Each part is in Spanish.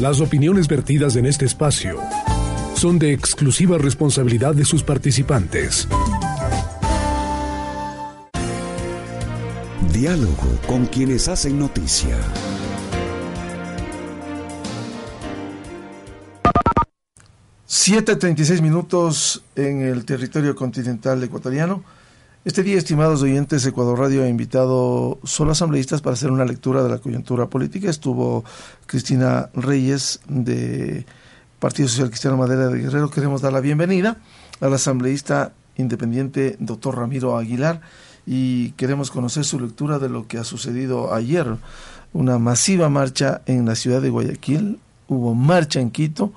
Las opiniones vertidas en este espacio son de exclusiva responsabilidad de sus participantes. Diálogo con quienes hacen noticia. Siete treinta minutos en el territorio continental ecuatoriano. Este día, estimados oyentes, Ecuador Radio ha invitado solo asambleístas para hacer una lectura de la coyuntura política. Estuvo Cristina Reyes de Partido Social Cristiano Madera de Guerrero. Queremos dar la bienvenida al asambleísta independiente doctor Ramiro Aguilar y queremos conocer su lectura de lo que ha sucedido ayer. Una masiva marcha en la ciudad de Guayaquil, hubo marcha en Quito,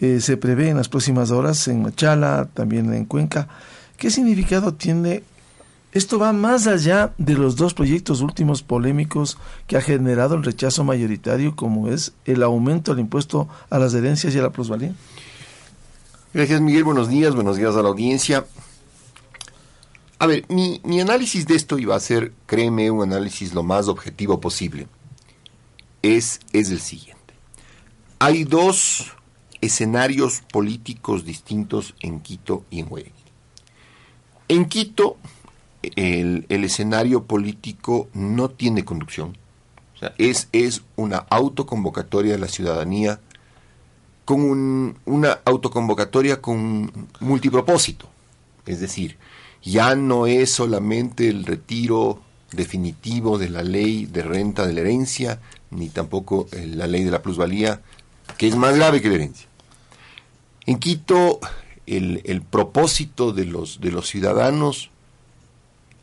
eh, se prevé en las próximas horas en Machala, también en Cuenca. ¿Qué significado tiene esto va más allá de los dos proyectos últimos polémicos que ha generado el rechazo mayoritario, como es el aumento del impuesto a las herencias y a la plusvalía. Gracias, Miguel. Buenos días. Buenos días a la audiencia. A ver, mi, mi análisis de esto iba a ser, créeme, un análisis lo más objetivo posible. Es, es el siguiente. Hay dos escenarios políticos distintos en Quito y en Guayaquil. En Quito, el, escenario político no tiene conducción. es, es una autoconvocatoria de la ciudadanía con una autoconvocatoria con multipropósito. Es decir, ya no es solamente el retiro definitivo de la ley de renta de la herencia, ni tampoco eh, la ley de la plusvalía, que es más grave que la herencia. En Quito, el, el propósito de los, de los ciudadanos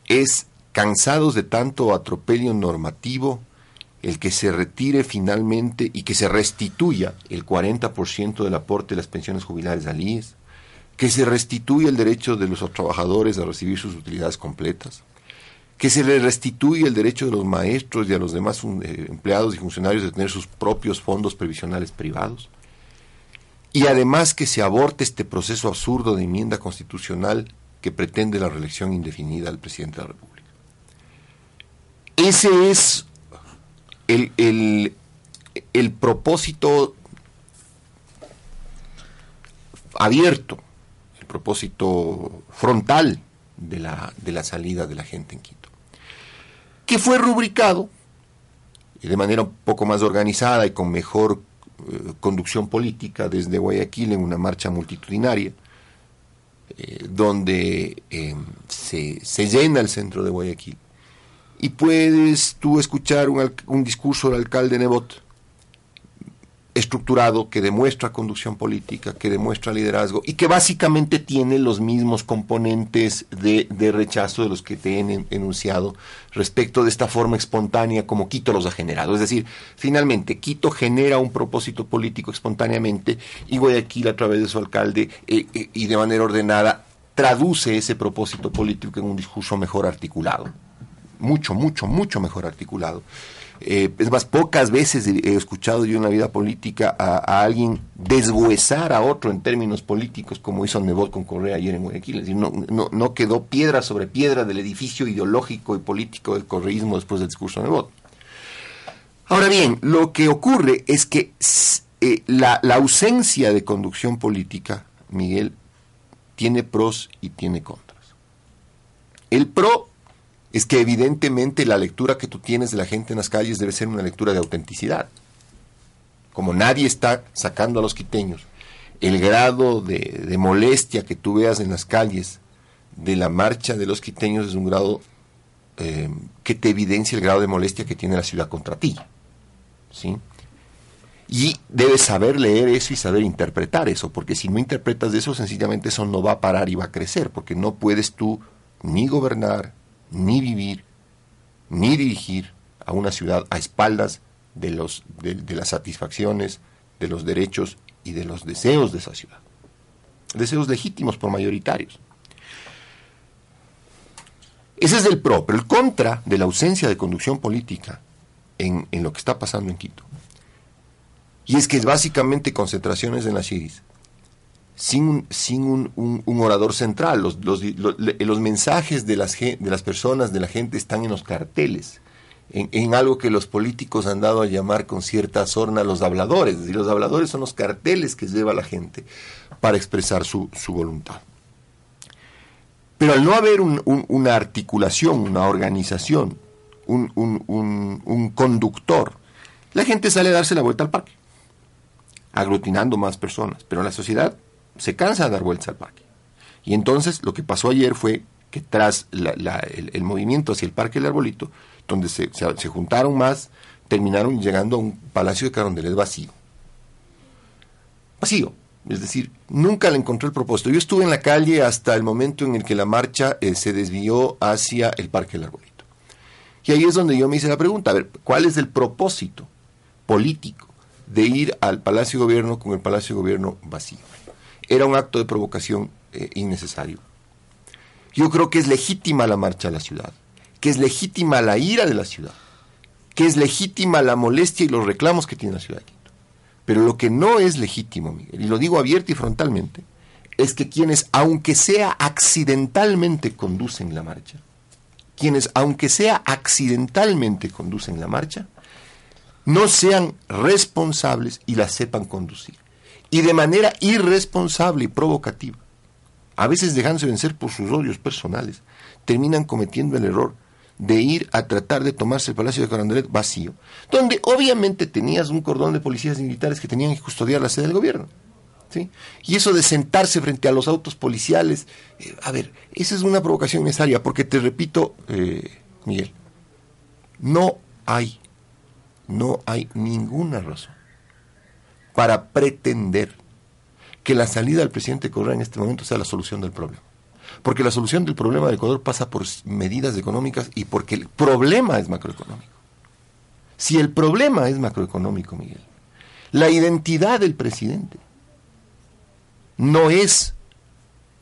es, cansados de tanto atropello normativo, el que se retire finalmente y que se restituya el 40% del aporte de las pensiones jubilares al IES, que se restituya el derecho de los trabajadores a recibir sus utilidades completas, que se les restituya el derecho de los maestros y a los demás eh, empleados y funcionarios de tener sus propios fondos previsionales privados, y además que se aborte este proceso absurdo de enmienda constitucional que pretende la reelección indefinida del presidente de la República. Ese es el, el, propósito abierto, el propósito frontal de la, de la salida de la gente en Quito, que fue rubricado de manera un poco más organizada y con mejor eh, conducción política desde Guayaquil en una marcha multitudinaria, eh, donde eh, se, se, llena el centro de Guayaquil. Y puedes tú escuchar un, un discurso del alcalde Nebot estructurado que demuestra conducción política, que demuestra liderazgo y que básicamente tiene los mismos componentes de, rechazo de los que te he enunciado respecto de esta forma espontánea como Quito los ha generado. Es decir, finalmente Quito genera un propósito político espontáneamente y Guayaquil a través de su alcalde eh, eh, y de manera ordenada traduce ese propósito político en un discurso mejor articulado. Mucho, mucho, mucho mejor articulado. Eh, es más, pocas veces he escuchado yo en la vida política a, alguien deshuesar a otro en términos políticos como hizo Nebot con Correa ayer en Guayaquil. Es decir, no, no, quedó piedra sobre piedra del edificio ideológico y político del correísmo después del discurso de Nebot. Ahora bien, lo que ocurre es que eh, la, la ausencia de conducción política, Miguel, tiene pros y tiene contras. El pro es que evidentemente la lectura que tú tienes de la gente en las calles debe ser una lectura de autenticidad. Como nadie está sacando a los quiteños, el grado de, molestia que tú veas en las calles de la marcha de los quiteños es un grado eh, que te evidencia el grado de molestia que tiene la ciudad contra ti. ¿sí? Y debes saber leer eso y saber interpretar eso, porque si no interpretas eso, sencillamente eso no va a parar y va a crecer, porque no puedes tú ni gobernar, ni vivir, ni dirigir a una ciudad a espaldas de, los, de las satisfacciones, de los derechos y de los deseos de esa ciudad. Deseos legítimos por mayoritarios. Ese es el pro, pero el contra de la ausencia de conducción política en, lo que está pasando en Quito. Y es que es básicamente concentraciones en las ciudades, sin, sin un, orador central. Los, los, mensajes de las, de las personas, de la gente, están en los carteles, en, algo que los políticos han dado a llamar con cierta sorna los habladores. Es decir, los habladores son los carteles que lleva la gente para expresar su, su voluntad. Pero al no haber una articulación, una organización, un, conductor, la gente sale a darse la vuelta al parque, aglutinando más personas. Pero la sociedad se cansa de dar vueltas al parque. Y entonces lo que pasó ayer fue que tras el, movimiento hacia el Parque del Arbolito, donde se, juntaron más, terminaron llegando a un palacio de Carondelet vacío. Vacío. Es decir, nunca le encontré el propósito. Yo estuve en la calle hasta el momento en el que la marcha eh, se desvió hacia el Parque del Arbolito. Y ahí es donde yo me hice la pregunta, a ver, ¿cuál es el propósito político de ir al Palacio de Gobierno con el Palacio de Gobierno vacío? Era un acto de provocación eh, innecesario. Yo creo que es legítima la marcha a la ciudad, que es legítima la ira de la ciudad, que es legítima la molestia y los reclamos que tiene la ciudad. Pero lo que no es legítimo, Miguel, y lo digo abierto y frontalmente, es que quienes, aunque sea accidentalmente, conducen la marcha, quienes, aunque sea accidentalmente, conducen la marcha, no sean responsables y la sepan conducir. Y de manera irresponsable y provocativa, a veces dejándose vencer por sus odios personales, terminan cometiendo el error de ir a tratar de tomarse el Palacio de Carondelet vacío, donde obviamente tenías un cordón de policías militares que tenían que custodiar la sede del gobierno. ¿sí? Y eso de sentarse frente a los autos policiales, eh, a ver, esa es una provocación necesaria, porque te repito, eh, Miguel, no hay, no hay ninguna razón para pretender que la salida del presidente Correa en este momento sea la solución del problema. Porque la solución del problema del Ecuador pasa por medidas económicas y porque el problema es macroeconómico. Si el problema es macroeconómico, Miguel, la identidad del presidente no es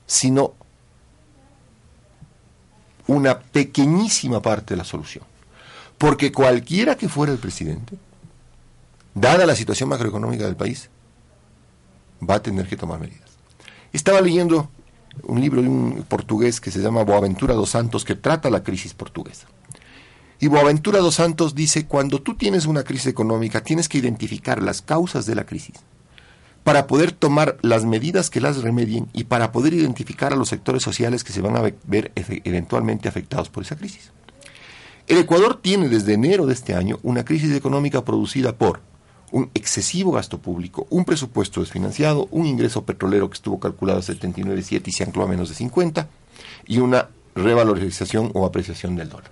sino una pequeñísima parte de la solución. Porque cualquiera que fuera el presidente, dada la situación macroeconómica del país, va a tener que tomar medidas. Estaba leyendo un libro de un portugués que se llama Boaventura dos Santos que trata la crisis portuguesa. Y Boaventura dos Santos dice, cuando tú tienes una crisis económica, tienes que identificar las causas de la crisis para poder tomar las medidas que las remedien y para poder identificar a los sectores sociales que se van a ver eventualmente afectados por esa crisis. El Ecuador tiene desde enero de este año una crisis económica producida por un excesivo gasto público, un presupuesto desfinanciado, un ingreso petrolero que estuvo calculado a 79.7 y se ancló a menos de 50, y una revalorización o apreciación del dólar.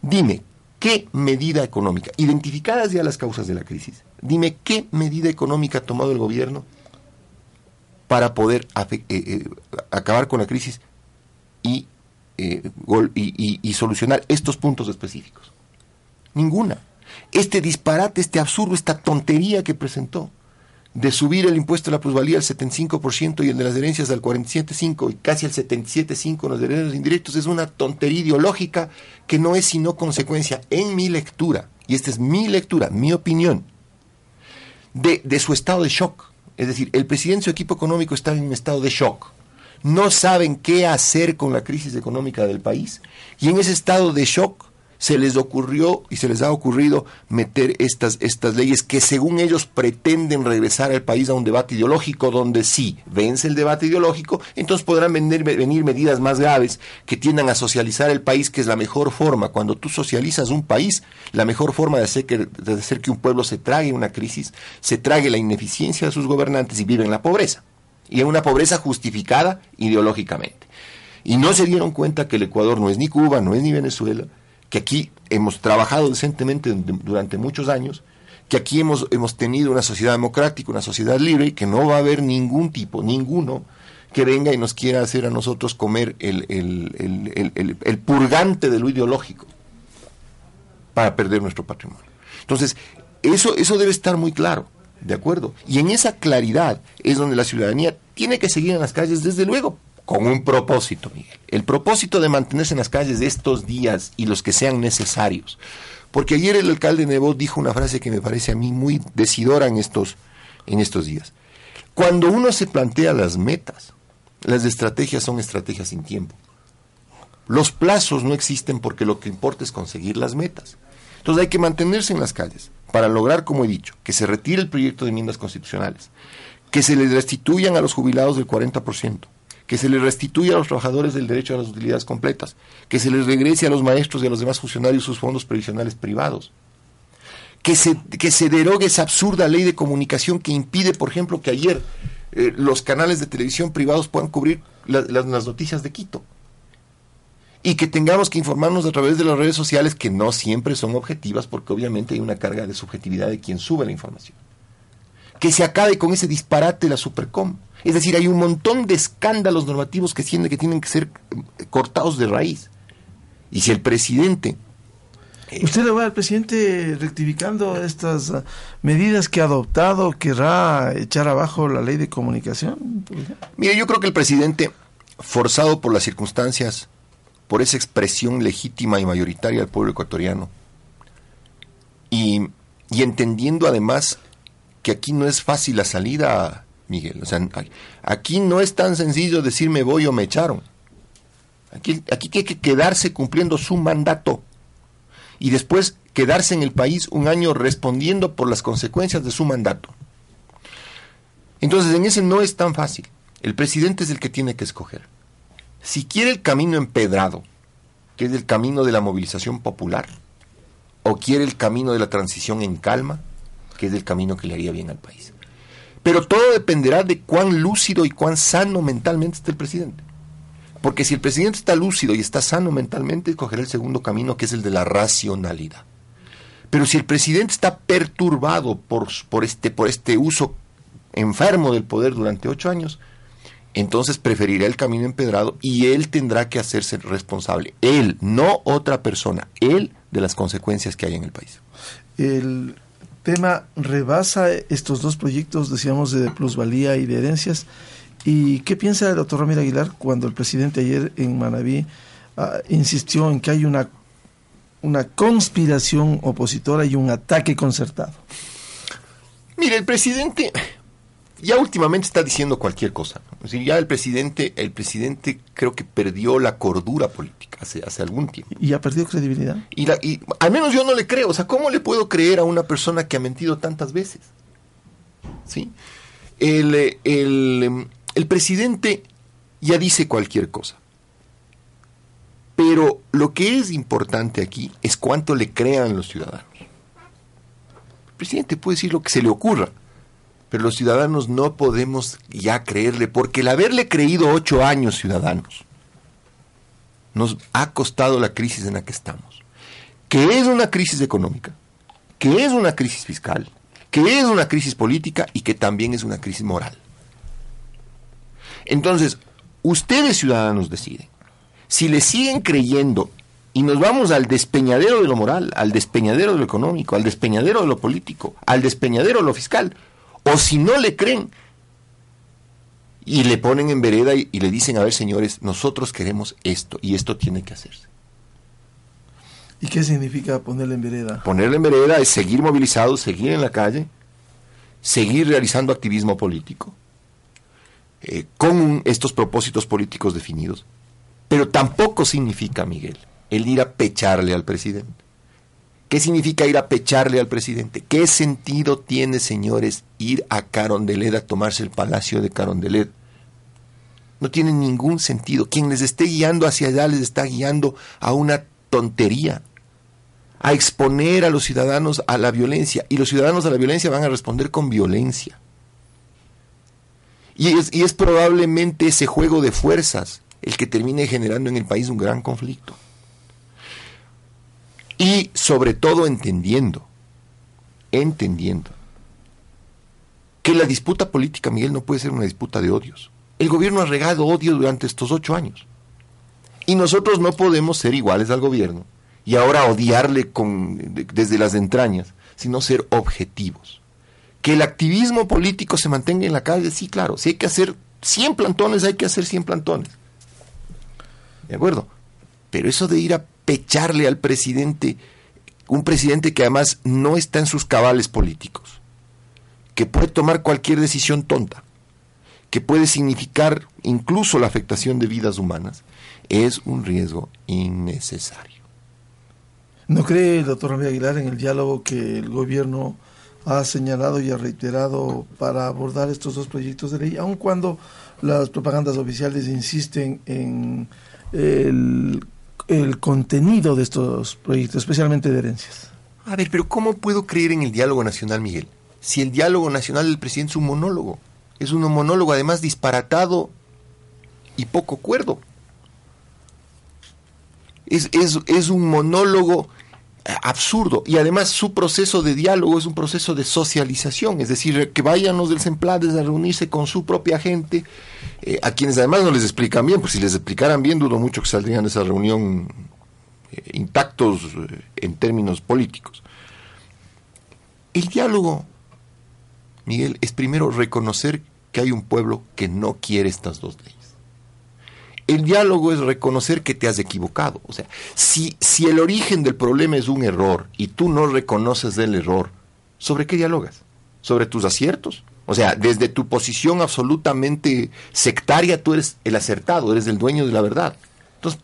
Dime, ¿qué medida económica, identificadas ya las causas de la crisis, dime qué medida económica ha tomado el gobierno para poder eh, eh, acabar con la crisis y, eh, y solucionar estos puntos específicos? Ninguna este disparate, este absurdo, esta tontería que presentó de subir el impuesto a la plusvalía al 75% y el de las herencias al 47,5% y casi al 77,5% en los derechos indirectos es una tontería ideológica que no es sino consecuencia, en mi lectura, y esta es mi lectura, mi opinión, de, de su estado de shock. Es decir, el presidente y su equipo económico están en un estado de shock. No saben qué hacer con la crisis económica del país y en ese estado de shock se les ocurrió y se les ha ocurrido meter estas, estas leyes que según ellos pretenden regresar al país a un debate ideológico donde sí vence el debate ideológico, entonces podrán venir, venir medidas más graves que tiendan a socializar el país, que es la mejor forma. Cuando tú socializas un país, la mejor forma de hacer que, de hacer que un pueblo se trague una crisis, se trague la ineficiencia de sus gobernantes y vive en la pobreza. Y en una pobreza justificada ideológicamente. Y no se dieron cuenta que el Ecuador no es ni Cuba, no es ni Venezuela, que aquí hemos trabajado decentemente durante muchos años, que aquí hemos, hemos tenido una sociedad democrática, una sociedad libre, y que no va a haber ningún tipo, ninguno, que venga y nos quiera hacer a nosotros comer el, el purgante de lo ideológico para perder nuestro patrimonio. Entonces, eso, eso debe estar muy claro, ¿de acuerdo? Y en esa claridad es donde la ciudadanía tiene que seguir en las calles, desde luego, con un propósito, Miguel. El propósito de mantenerse en las calles estos días y los que sean necesarios. Porque ayer el alcalde Nebo dijo una frase que me parece a mí muy decidora en estos, en estos días. Cuando uno se plantea las metas, las estrategias son estrategias sin tiempo. Los plazos no existen porque lo que importa es conseguir las metas. Entonces hay que mantenerse en las calles para lograr, como he dicho, que se retire el proyecto de enmiendas constitucionales, que se les restituyan a los jubilados del 40%, que se les restituya a los trabajadores del derecho a las utilidades completas, que se les regrese a los maestros y a los demás funcionarios sus fondos previsionales privados, que se, que se derogue esa absurda ley de comunicación que impide, por ejemplo, que ayer eh, los canales de televisión privados puedan cubrir las noticias de Quito. Y que tengamos que informarnos a través de las redes sociales que no siempre son objetivas porque obviamente hay una carga de subjetividad de quien sube la información. Que se acabe con ese disparate de la Supercom. Es decir, hay un montón de escándalos normativos que que tienen que ser eh, cortados de raíz. Y si el presidente ¿Usted le va al presidente rectificando estas ah, medidas que ha adoptado? ¿Querrá echar abajo la ley de comunicación? Mire, yo creo que el presidente, forzado por las circunstancias, por esa expresión legítima y mayoritaria del pueblo ecuatoriano, y, y entendiendo además que aquí no es fácil la salida, Miguel, o sea, aquí no es tan sencillo decir me voy o me echaron. Aquí, aquí hay que quedarse cumpliendo su mandato y después quedarse en el país un año respondiendo por las consecuencias de su mandato. Entonces, en ese no es tan fácil. El presidente es el que tiene que escoger. Si quiere el camino empedrado, que es el camino de la movilización popular, o quiere el camino de la transición en calma, que es el camino que le haría bien al país. Pero todo dependerá de cuán lúcido y cuán sano mentalmente esté el presidente. Porque si el presidente está lúcido y está sano mentalmente, escogerá el segundo camino, que es el de la racionalidad. Pero si el presidente está perturbado por, por, este, por este uso enfermo del poder durante ocho años, entonces preferirá el camino empedrado y él tendrá que hacerse responsable. Él, no otra persona, él de las consecuencias que hay en el país. El tema rebasa estos dos proyectos, decíamos, de plusvalía y de herencias ¿Y qué piensa el doctor Ramiro Aguilar cuando el presidente ayer en Manabí ah, insistió en que hay una, una conspiración opositora y un ataque concertado? Mire, el presidente ya últimamente está diciendo cualquier cosa. Ya el presidente, el presidente creo que perdió la cordura política hace, hace algún tiempo. ¿Y ha perdido credibilidad? Y, y al menos yo no le creo. O sea, ¿cómo le puedo creer a una persona que ha mentido tantas veces? ¿Sí? El, el, el presidente ya dice cualquier cosa. Pero lo que es importante aquí es cuánto le crean los ciudadanos. El presidente puede decir lo que se le ocurra, pero los ciudadanos no podemos ya creerle, porque el haberle creído ocho años ciudadanos nos ha costado la crisis en la que estamos, que es una crisis económica, que es una crisis fiscal, que es una crisis política y que también es una crisis moral. Entonces, ustedes ciudadanos deciden. Si le siguen creyendo y nos vamos al despeñadero de lo moral, al despeñadero de lo económico, al despeñadero de lo político, al despeñadero de lo fiscal, o si no le creen y le ponen en vereda y, le dicen, a ver señores, nosotros queremos esto y esto tiene que hacerse. ¿Y qué significa ponerle en vereda? Ponerle en vereda es seguir movilizados, seguir en la calle, seguir realizando activismo político, eh, con estos propósitos políticos definidos. Pero tampoco significa, Miguel, el ir a pecharle al presidente. ¿Qué significa ir a pecharle al presidente? ¿Qué sentido tiene, señores, ir a Carondelet a tomarse el palacio de Carondelet? No tiene ningún sentido. Quien les esté guiando hacia allá les está guiando a una tontería, a exponer a los ciudadanos a la violencia. Y los ciudadanos a la violencia van a responder con violencia. Y es, probablemente ese juego de fuerzas el que termine generando en el país un gran conflicto. Y sobre todo entendiendo, entendiendo, que la disputa política, Miguel, no puede ser una disputa de odios. El gobierno ha regado odio durante estos ocho años. Y nosotros no podemos ser iguales al gobierno y ahora odiarle con, desde las entrañas, sino ser objetivos. Que el activismo político se mantenga en la calle, sí, claro. Si hay que hacer 100 plantones, hay que hacer 100 plantones. ¿De acuerdo? Pero eso de ir a pecharle al presidente, un presidente que además no está en sus cabales políticos, que puede tomar cualquier decisión tonta, que puede significar incluso la afectación de vidas humanas, es un riesgo innecesario. ¿No cree el doctor Ramírez Aguilar en el diálogo que el gobierno ha señalado y ha reiterado para abordar estos dos proyectos de ley, aun cuando las propagandas oficiales insisten en el, el contenido de estos proyectos, especialmente de herencias? A ver, pero ¿cómo puedo creer en el diálogo nacional, Miguel? Si el diálogo nacional del presidente es un monólogo. Es un monólogo además disparatado y poco cuerdo. Es, es, un monólogo absurdo y además su proceso de diálogo es un proceso de socialización, es decir, que vayan los del Semplades a reunirse con su propia gente, eh, a quienes además no les explican bien, pues si les explicaran bien dudo mucho que saldrían de esa reunión eh, intactos eh, en términos políticos. El diálogo, Miguel, es primero reconocer que hay un pueblo que no quiere estas dos leyes. El diálogo es reconocer que te has equivocado. O sea, si, si el origen del problema es un error y tú no reconoces el error, ¿sobre qué dialogas? ¿Sobre tus aciertos? O sea, desde tu posición absolutamente sectaria, tú eres el acertado, eres el dueño de la verdad. Entonces,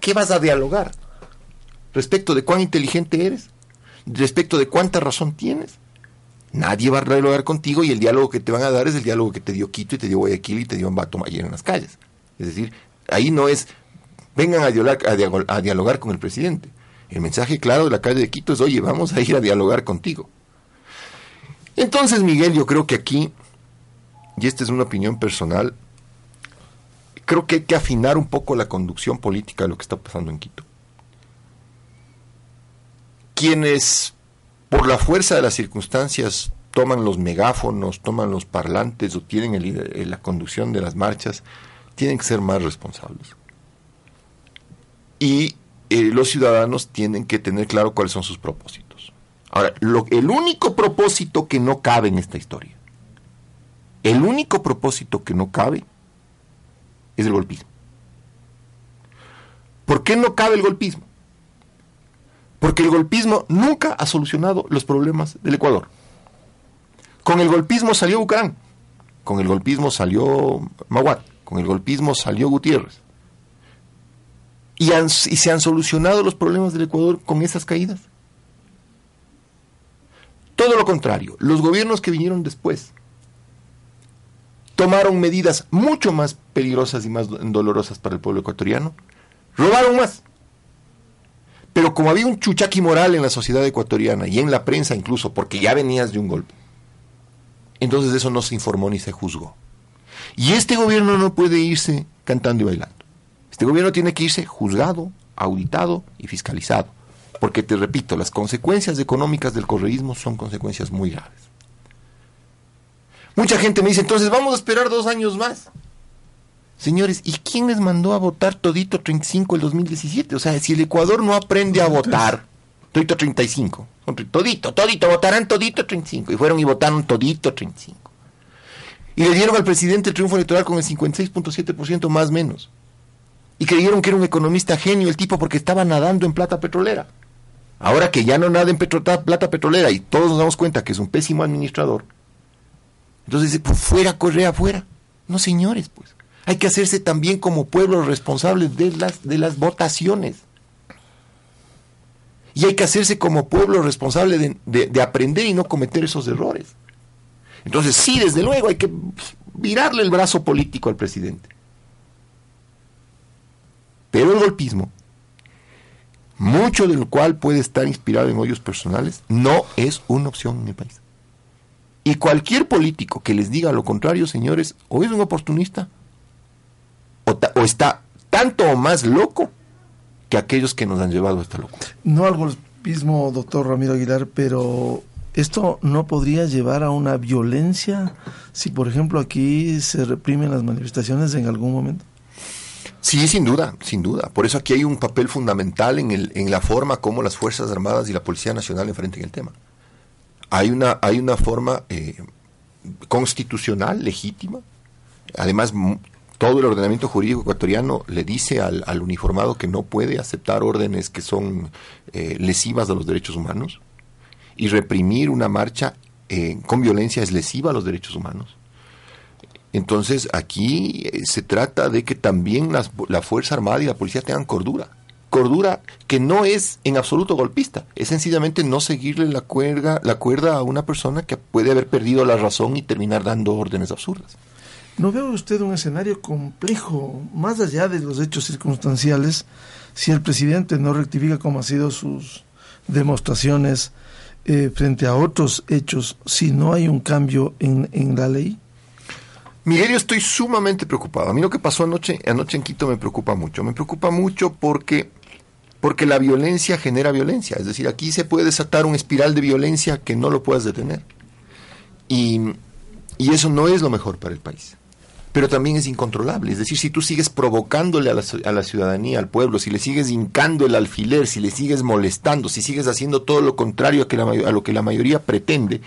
¿qué vas a dialogar? ¿Respecto de cuán inteligente eres? ¿Respecto de cuánta razón tienes? Nadie va a dialogar contigo y el diálogo que te van a dar es el diálogo que te dio Quito y te dio Guayaquil y te dio Ambato Mayer en las calles. Es decir, ahí no es, vengan a dialogar, con el presidente. El mensaje claro de la calle de Quito es, oye, vamos a ir a dialogar contigo. Entonces, Miguel, yo creo que aquí, y esta es una opinión personal, creo que hay que afinar un poco la conducción política de lo que está pasando en Quito. Quienes por la fuerza de las circunstancias toman los megáfonos, toman los parlantes o tienen la conducción de las marchas, tienen que ser más responsables. Y eh, los ciudadanos tienen que tener claro cuáles son sus propósitos. Ahora, el único propósito que no cabe en esta historia, el único propósito que no cabe es el golpismo. ¿Por qué no cabe el golpismo? Porque el golpismo nunca ha solucionado los problemas del Ecuador. Con el golpismo salió Bucarán, con el golpismo salió Maguat, con el golpismo salió Gutiérrez. Y, se han solucionado los problemas del Ecuador con esas caídas. Todo lo contrario, los gobiernos que vinieron después tomaron medidas mucho más peligrosas y más dolorosas para el pueblo ecuatoriano, robaron más. Pero como había un chuchaqui moral en la sociedad ecuatoriana y en la prensa incluso, porque ya venías de un golpe, entonces eso no se informó ni se juzgó. Y este gobierno no puede irse cantando y bailando. Este gobierno tiene que irse juzgado, auditado y fiscalizado. Porque te repito, las consecuencias económicas del correísmo son consecuencias muy graves. Mucha gente me dice, entonces vamos a esperar dos años más. Señores, ¿y quién les mandó a votar todito 35 el 2017? O sea, si el Ecuador no aprende a votar, todito 35, todito, todito, votarán todito 35. Y fueron y votaron todito 35. Y le dieron al presidente el triunfo electoral con el 56.7% más menos. Y creyeron que era un economista genio el tipo porque estaba nadando en plata petrolera. Ahora que ya no nada en plata petrolera y todos nos damos cuenta que es un pésimo administrador, entonces dice, pues fuera, corre afuera. No, señores, pues. Hay que hacerse también como pueblo responsable de las, de las votaciones. Y hay que hacerse como pueblo responsable de, aprender y no cometer esos errores. Entonces, sí, desde luego, hay que virarle el brazo político al presidente. Pero el golpismo, mucho del cual puede estar inspirado en hoyos personales, no es una opción en el país. Y cualquier político que les diga lo contrario, señores, o es un oportunista o, está tanto o más loco que aquellos que nos han llevado a esta locura. No al golpismo, doctor Ramiro Aguilar, pero ¿esto no podría llevar a una violencia si, por ejemplo, aquí se reprimen las manifestaciones en algún momento? Sí, sin duda, sin duda. Por eso aquí hay un papel fundamental en, la forma como las Fuerzas Armadas y la Policía Nacional enfrentan el tema. hay una, hay una forma eh, constitucional, legítima. Además, todo el ordenamiento jurídico ecuatoriano le dice al, uniformado que no puede aceptar órdenes que son eh, lesivas de los derechos humanos y reprimir una marcha eh, con violencia es lesiva a los derechos humanos. Entonces aquí se trata de que también la Fuerza Armada y la policía tengan cordura cordura que no es en absoluto golpista, es sencillamente no seguirle la cuerda, la cuerda a una persona que puede haber perdido la razón y terminar dando órdenes absurdas. ¿No ve usted un escenario complejo, más allá de los hechos circunstanciales, si el presidente no rectifica como han sido sus demostraciones eh, frente a otros hechos, si no hay un cambio en, en la ley? Miguel, yo estoy sumamente preocupado. A mí lo que pasó anoche, anoche en Quito me preocupa mucho. Me preocupa mucho porque porque la violencia genera violencia. Es decir, aquí se puede desatar un espiral de violencia que no lo puedas detener. Y, eso no es lo mejor para el país. Pero también es incontrolable. Es decir, si tú sigues provocándole a la, a la ciudadanía, al pueblo, si le sigues hincando el alfiler, si le sigues molestando, si sigues haciendo todo lo contrario a, que a lo que la mayoría pretende,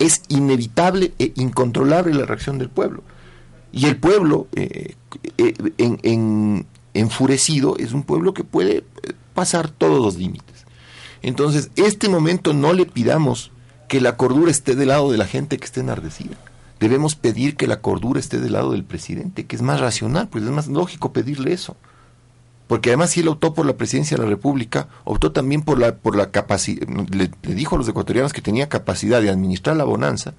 es inevitable e incontrolable la reacción del pueblo. Y el pueblo, eh, eh, en, enfurecido, es un pueblo que puede eh, pasar todos los límites. Entonces, este momento no le pidamos que la cordura esté del lado de la gente que esté enardecida. Debemos pedir que la cordura esté del lado del presidente, que es más racional, pues es más lógico pedirle eso. Porque además si él optó por la presidencia de la República, optó también por la, por la capacidad, le, le dijo a los ecuatorianos que tenía capacidad de administrar la bonanza,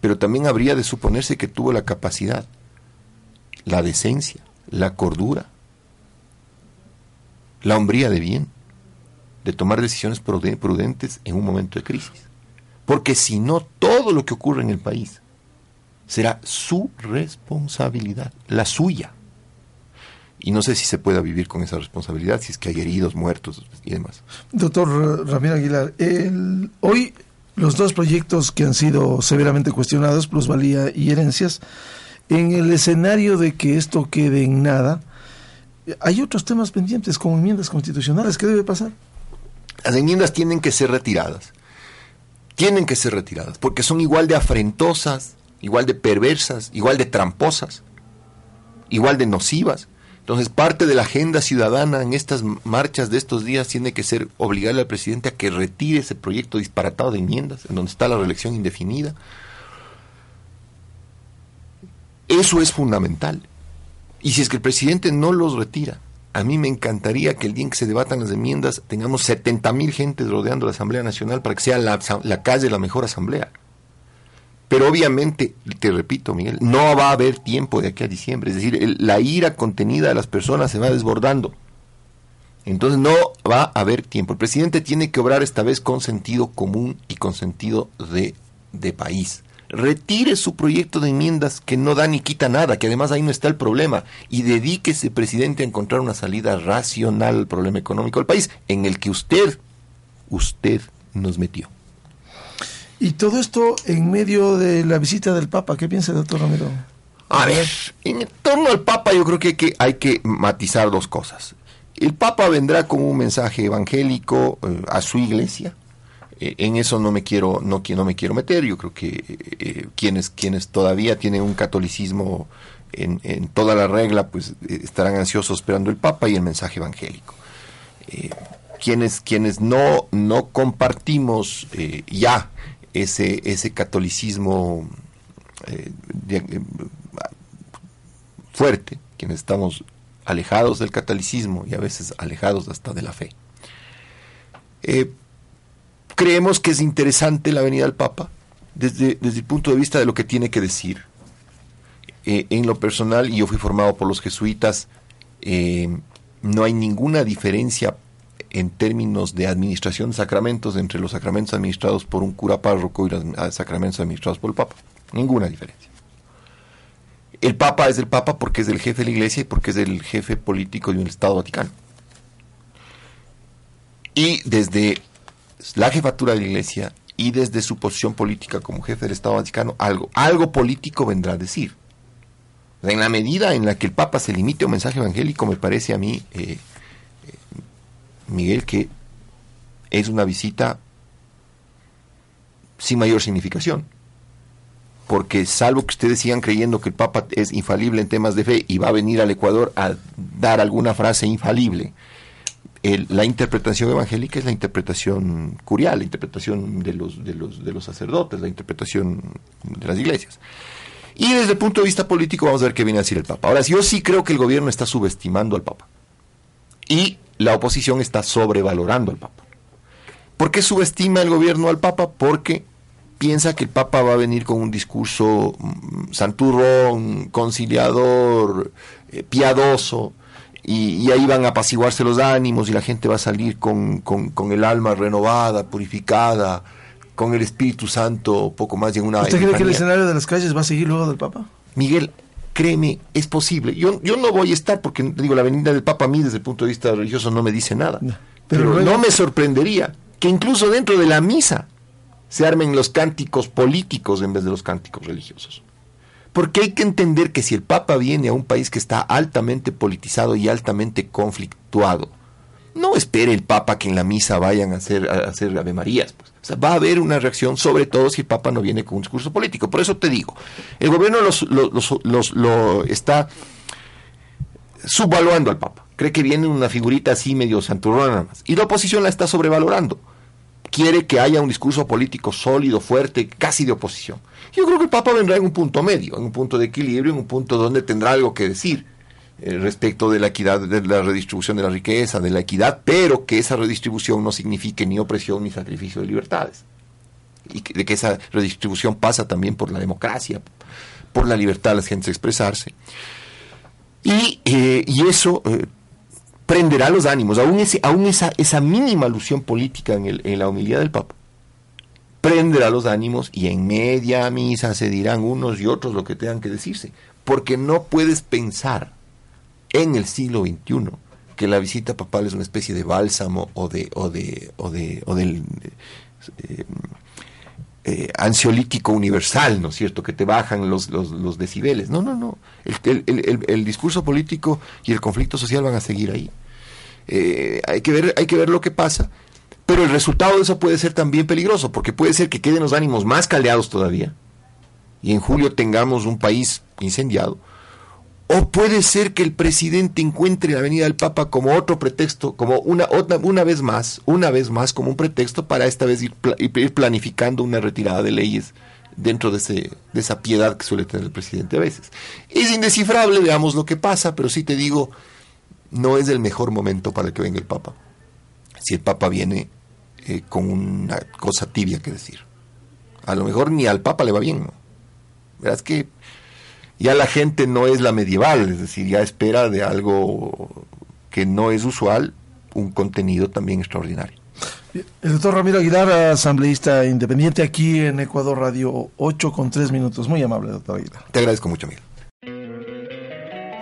pero también habría de suponerse que tuvo la capacidad, la decencia, la cordura, la hombría de bien, de tomar decisiones prudentes en un momento de crisis. Porque si no, todo lo que ocurre en el país será su responsabilidad, la suya. Y no sé si se pueda vivir con esa responsabilidad, si es que hay heridos, muertos y demás. Doctor Ramiro Aguilar, hoy los dos proyectos que han sido severamente cuestionados, plusvalía y herencias, en el escenario de que esto quede en nada, hay otros temas pendientes como enmiendas constitucionales. ¿Qué debe pasar? Las enmiendas tienen que ser retiradas. Tienen que ser retiradas porque son igual de afrentosas, igual de perversas, igual de tramposas, igual de nocivas. Entonces, parte de la agenda ciudadana en estas marchas de estos días tiene que ser obligarle al presidente a que retire ese proyecto disparatado de enmiendas, en donde está la reelección indefinida. Eso es fundamental. Y si es que el presidente no los retira, a mí me encantaría que el día en que se debatan las enmiendas tengamos 70 mil gentes rodeando la Asamblea Nacional para que sea la, la calle la mejor asamblea. Pero obviamente, te repito, Miguel, no va a haber tiempo de aquí a diciembre. Es decir, la ira contenida de las personas se va desbordando. Entonces no va a haber tiempo. El presidente tiene que obrar esta vez con sentido común y con sentido de, de país retire su proyecto de enmiendas que no da ni quita nada, que además ahí no está el problema, y dedíquese, presidente, a encontrar una salida racional al problema económico del país, en el que usted, usted nos metió. Y todo esto en medio de la visita del Papa, ¿qué piensa, doctor Romero? A ver, en torno al Papa yo creo que hay que, matizar dos cosas. El Papa vendrá con un mensaje evangélico eh, a su iglesia, eh, en eso no me quiero no, no me quiero meter yo creo que eh, quienes quienes todavía tienen un catolicismo en, en toda la regla pues estarán ansiosos esperando el papa y el mensaje evangélico quienes quienes no no compartimos ya ese ese catolicismo fuerte quienes estamos alejados del catolicismo y a veces alejados hasta de la fe eh, creemos que es interesante la venida del Papa desde, desde el punto de vista de lo que tiene que decir. Eh, en lo personal, y yo fui formado por los jesuitas, eh, no hay ninguna diferencia en términos de administración de sacramentos entre los sacramentos administrados por un cura párroco y los ah, sacramentos administrados por el Papa. Ninguna diferencia. El Papa es el Papa porque es el jefe de la Iglesia y porque es el jefe político de un Estado Vaticano. Y desde la jefatura de la Iglesia y desde su posición política como jefe del Estado Vaticano, algo, algo político vendrá a decir. En la medida en la que el Papa se limite a un mensaje evangélico, me parece a mí, eh, eh, Miguel, que es una visita sin mayor significación. Porque salvo que ustedes sigan creyendo que el Papa es infalible en temas de fe y va a venir al Ecuador a dar alguna frase infalible, la interpretación evangélica es la interpretación curial, la interpretación de los, de, los, de los sacerdotes, la interpretación de las iglesias. Y desde el punto de vista político vamos a ver qué viene a decir el Papa. Ahora, yo sí creo que el gobierno está subestimando al Papa. Y la oposición está sobrevalorando al Papa. ¿Por qué subestima el gobierno al Papa? Porque piensa que el Papa va a venir con un discurso mm, santurrón, conciliador, eh, piadoso, y, ahí van a apaciguarse los ánimos y la gente va a salir con, con, el alma renovada, purificada, con el Espíritu Santo poco más y en una... ¿Usted cree que el escenario de las calles va a seguir luego del Papa? Miguel, créeme, es posible. Yo, yo no voy a estar porque, digo, la venida del Papa a mí desde el punto de vista religioso no me dice nada. pero, no me sorprendería que incluso dentro de la misa se armen los cánticos políticos en vez de los cánticos religiosos. Porque hay que entender que si el Papa viene a un país que está altamente politizado y altamente conflictuado, no espere el Papa que en la misa vayan a hacer, a hacer Ave Marías. Pues. O sea, va a haber una reacción, sobre todo si el Papa no viene con un discurso político. Por eso te digo, el gobierno los, lo está subvaluando al Papa. Cree que viene una figurita así medio santurrona nada más. Y la oposición la está sobrevalorando quiere que haya un discurso político sólido, fuerte, casi de oposición. Yo creo que el Papa vendrá en un punto medio, en un punto de equilibrio, en un punto donde tendrá algo que decir eh, respecto de la equidad, de la redistribución de la riqueza, de la equidad, pero que esa redistribución no signifique ni opresión ni sacrificio de libertades. Y de que esa redistribución pasa también por la democracia, por la libertad de las gentes de expresarse. Y, eh, eso eh, prenderá los ánimos, aún, ese, aún esa, esa mínima alusión política en, el, en la humildad del Papa, prenderá los ánimos y en media misa se dirán unos y otros lo que tengan que decirse, porque no puedes pensar en el siglo XXI que la visita papal es una especie de bálsamo o de o de o de o del eh, eh, ansiolítico universal, ¿no es cierto? Que te bajan los, los, decibeles. No, no, no. El, discurso político y el conflicto social van a seguir ahí. Eh, hay, que ver, hay que ver lo que pasa. Pero el resultado de eso puede ser también peligroso, porque puede ser que queden los ánimos más caldeados todavía y en julio tengamos un país incendiado o puede ser que el presidente encuentre la venida del Papa como otro pretexto, como una, otra, una vez más, una vez más como un pretexto para esta vez ir, planificando una retirada de leyes dentro de, ese, de esa piedad que suele tener el presidente a veces. Es indescifrable, veamos lo que pasa, pero sí te digo, no es el mejor momento para que venga el Papa. Si el Papa viene eh, con una cosa tibia que decir. A lo mejor ni al Papa le va bien, ¿no? Verás que ya la gente no es la medieval, es decir, ya espera de algo que no es usual un contenido también extraordinario. El doctor Ramiro Aguilar, asambleísta independiente aquí en Ecuador Radio 8 con 3 minutos. Muy amable, doctor Aguilar. Te agradezco mucho, Miguel.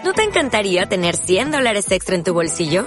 ¿No te encantaría tener 100 dólares extra en tu bolsillo?